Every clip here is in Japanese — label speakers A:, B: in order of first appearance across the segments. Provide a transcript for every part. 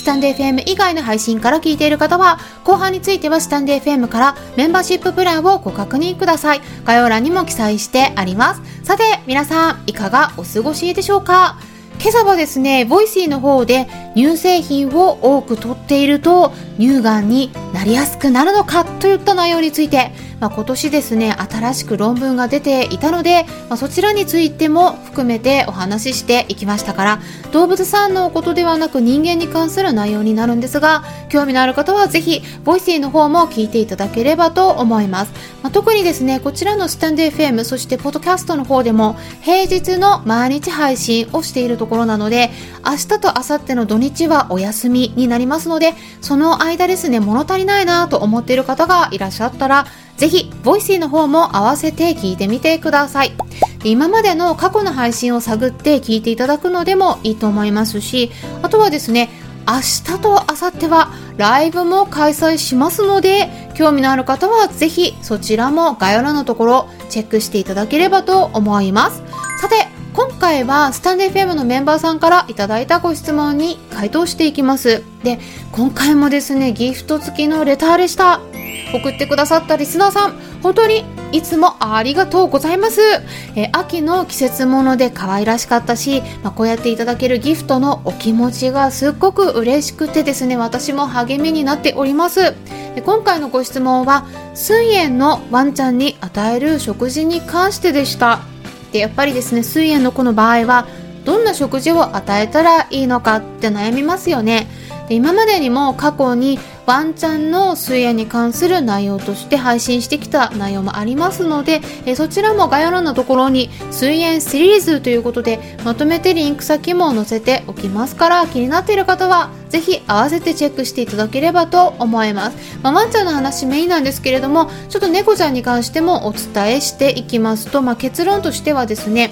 A: スタンデー FM 以外の配信から聞いている方は、後半についてはスタンデー FM からメンバーシッププランをご確認ください。概要欄にも記載してあります。さて、皆さん、いかがお過ごしでしょうか？今朝はですね、 Voicy の方で乳製品を多く取っていると乳がんになりやすくなるのかといった内容についてまあ、今年ですね新しく論文が出ていたので、まあ、そちらについても含めてお話ししていきましたから動物さんのことではなく人間に関する内容になるんですが興味のある方はぜひ Voicy の方も聞いていただければと思います、まあ、特にですねこちらのスタンデー FM そしてポッドキャストの方でも平日の毎日配信をしているところなので明日と明後日の土日はお休みになりますのでその間ですね物足りないなと思っている方がいらっしゃったらぜひ、 Voicy の方も合わせて聞いてみてください。今までの過去の配信を探って聞いていただくのでもいいと思いますし、あとはですね、明日と明後日はライブも開催しますので、興味のある方はぜひそちらも概要欄のところチェックしていただければと思います。さて、回はスタンデー FM のメンバーさんからいただいたご質問に回答していきます。で、今回もですね、ギフト付きのレターでした。送ってくださったリスナーさん、本当にいつもありがとうございます。え、秋の季節物で可愛らしかったし、まあ、こうやっていただけるギフトのお気持ちがすっごく嬉しくてですね、私も励みになっております。で今回のご質問は、水炎のワンちゃんに与える食事に関してでした。で、やっぱりですね、水炎の子の場合は、どんな食事を与えたらいいのかって悩みますよね。で今までにも過去にワンちゃんの水泳に関する内容として配信してきた内容もありますので、えそちらも概要欄のところに水泳シリーズということでまとめてリンク先も載せておきますから気になっている方はぜひ合わせてチェックしていただければと思います、まあ、ワンちゃんの話メインなんですけれどもちょっと猫ちゃんに関してもお伝えしていきますと、まあ、結論としてはですね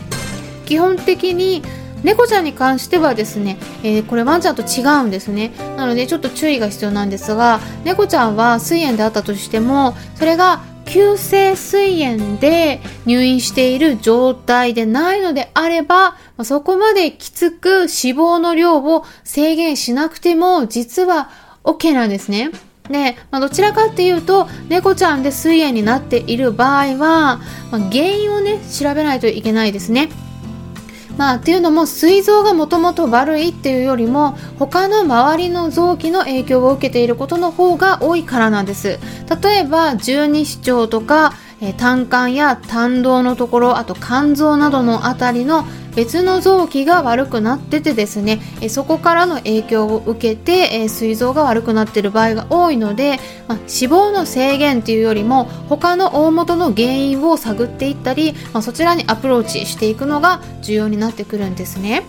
A: 基本的に猫ちゃんに関してはですね、えー、これワンちゃんと違うんですねなのでちょっと注意が必要なんですが猫ちゃんは水炎であったとしてもそれが急性膵炎で入院している状態でないのであれば、そこまできつく脂肪の量を制限しなくても実は OK なんですね。で、まあ、どちらかっていうと猫ちゃんで膵炎になっている場合は、まあ、原因をね調べないといけないですね。まあ、っていうのも膵臓がもともと悪いっていうよりも他の周りの臓器の影響を受けていることの方が多いからなんです。例えば十二指腸とかえ胆管や胆道のところあと肝臓などのあたりの別の臓器が悪くなっててですねえそこからの影響を受けてえ膵臓が悪くなっている場合が多いので、まあ、脂肪の制限っていうよりも他の大元の原因を探っていったり、まあ、そちらにアプローチしていくのが重要になってくるんですね。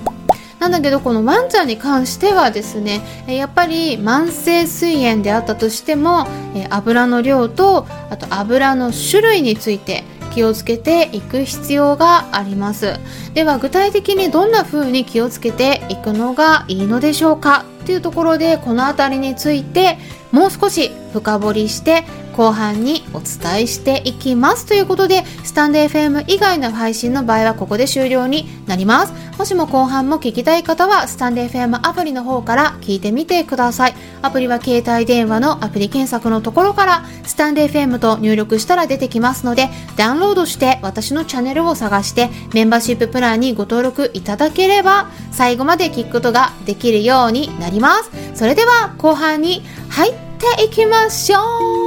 A: なんだけどこのワンちゃんに関してはですねやっぱり慢性膵炎であったとしても油の量とあと油の種類について気をつけていく必要があります。では具体的にどんな風に気をつけていくのがいいのでしょうか？というところでこの辺りについてもう少し深掘りして後半にお伝えしていきますということでスタンド FM 以外の配信の場合はここで終了になります。もしも後半も聞きたい方はスタンド FM アプリの方から聞いてみてください。アプリは携帯電話のアプリ検索のところからスタンド FM と入力したら出てきますのでダウンロードして私のチャンネルを探してメンバーシッププランにご登録いただければ最後まで聞くことができるようになります。それでは後半に入ってっていきましょう。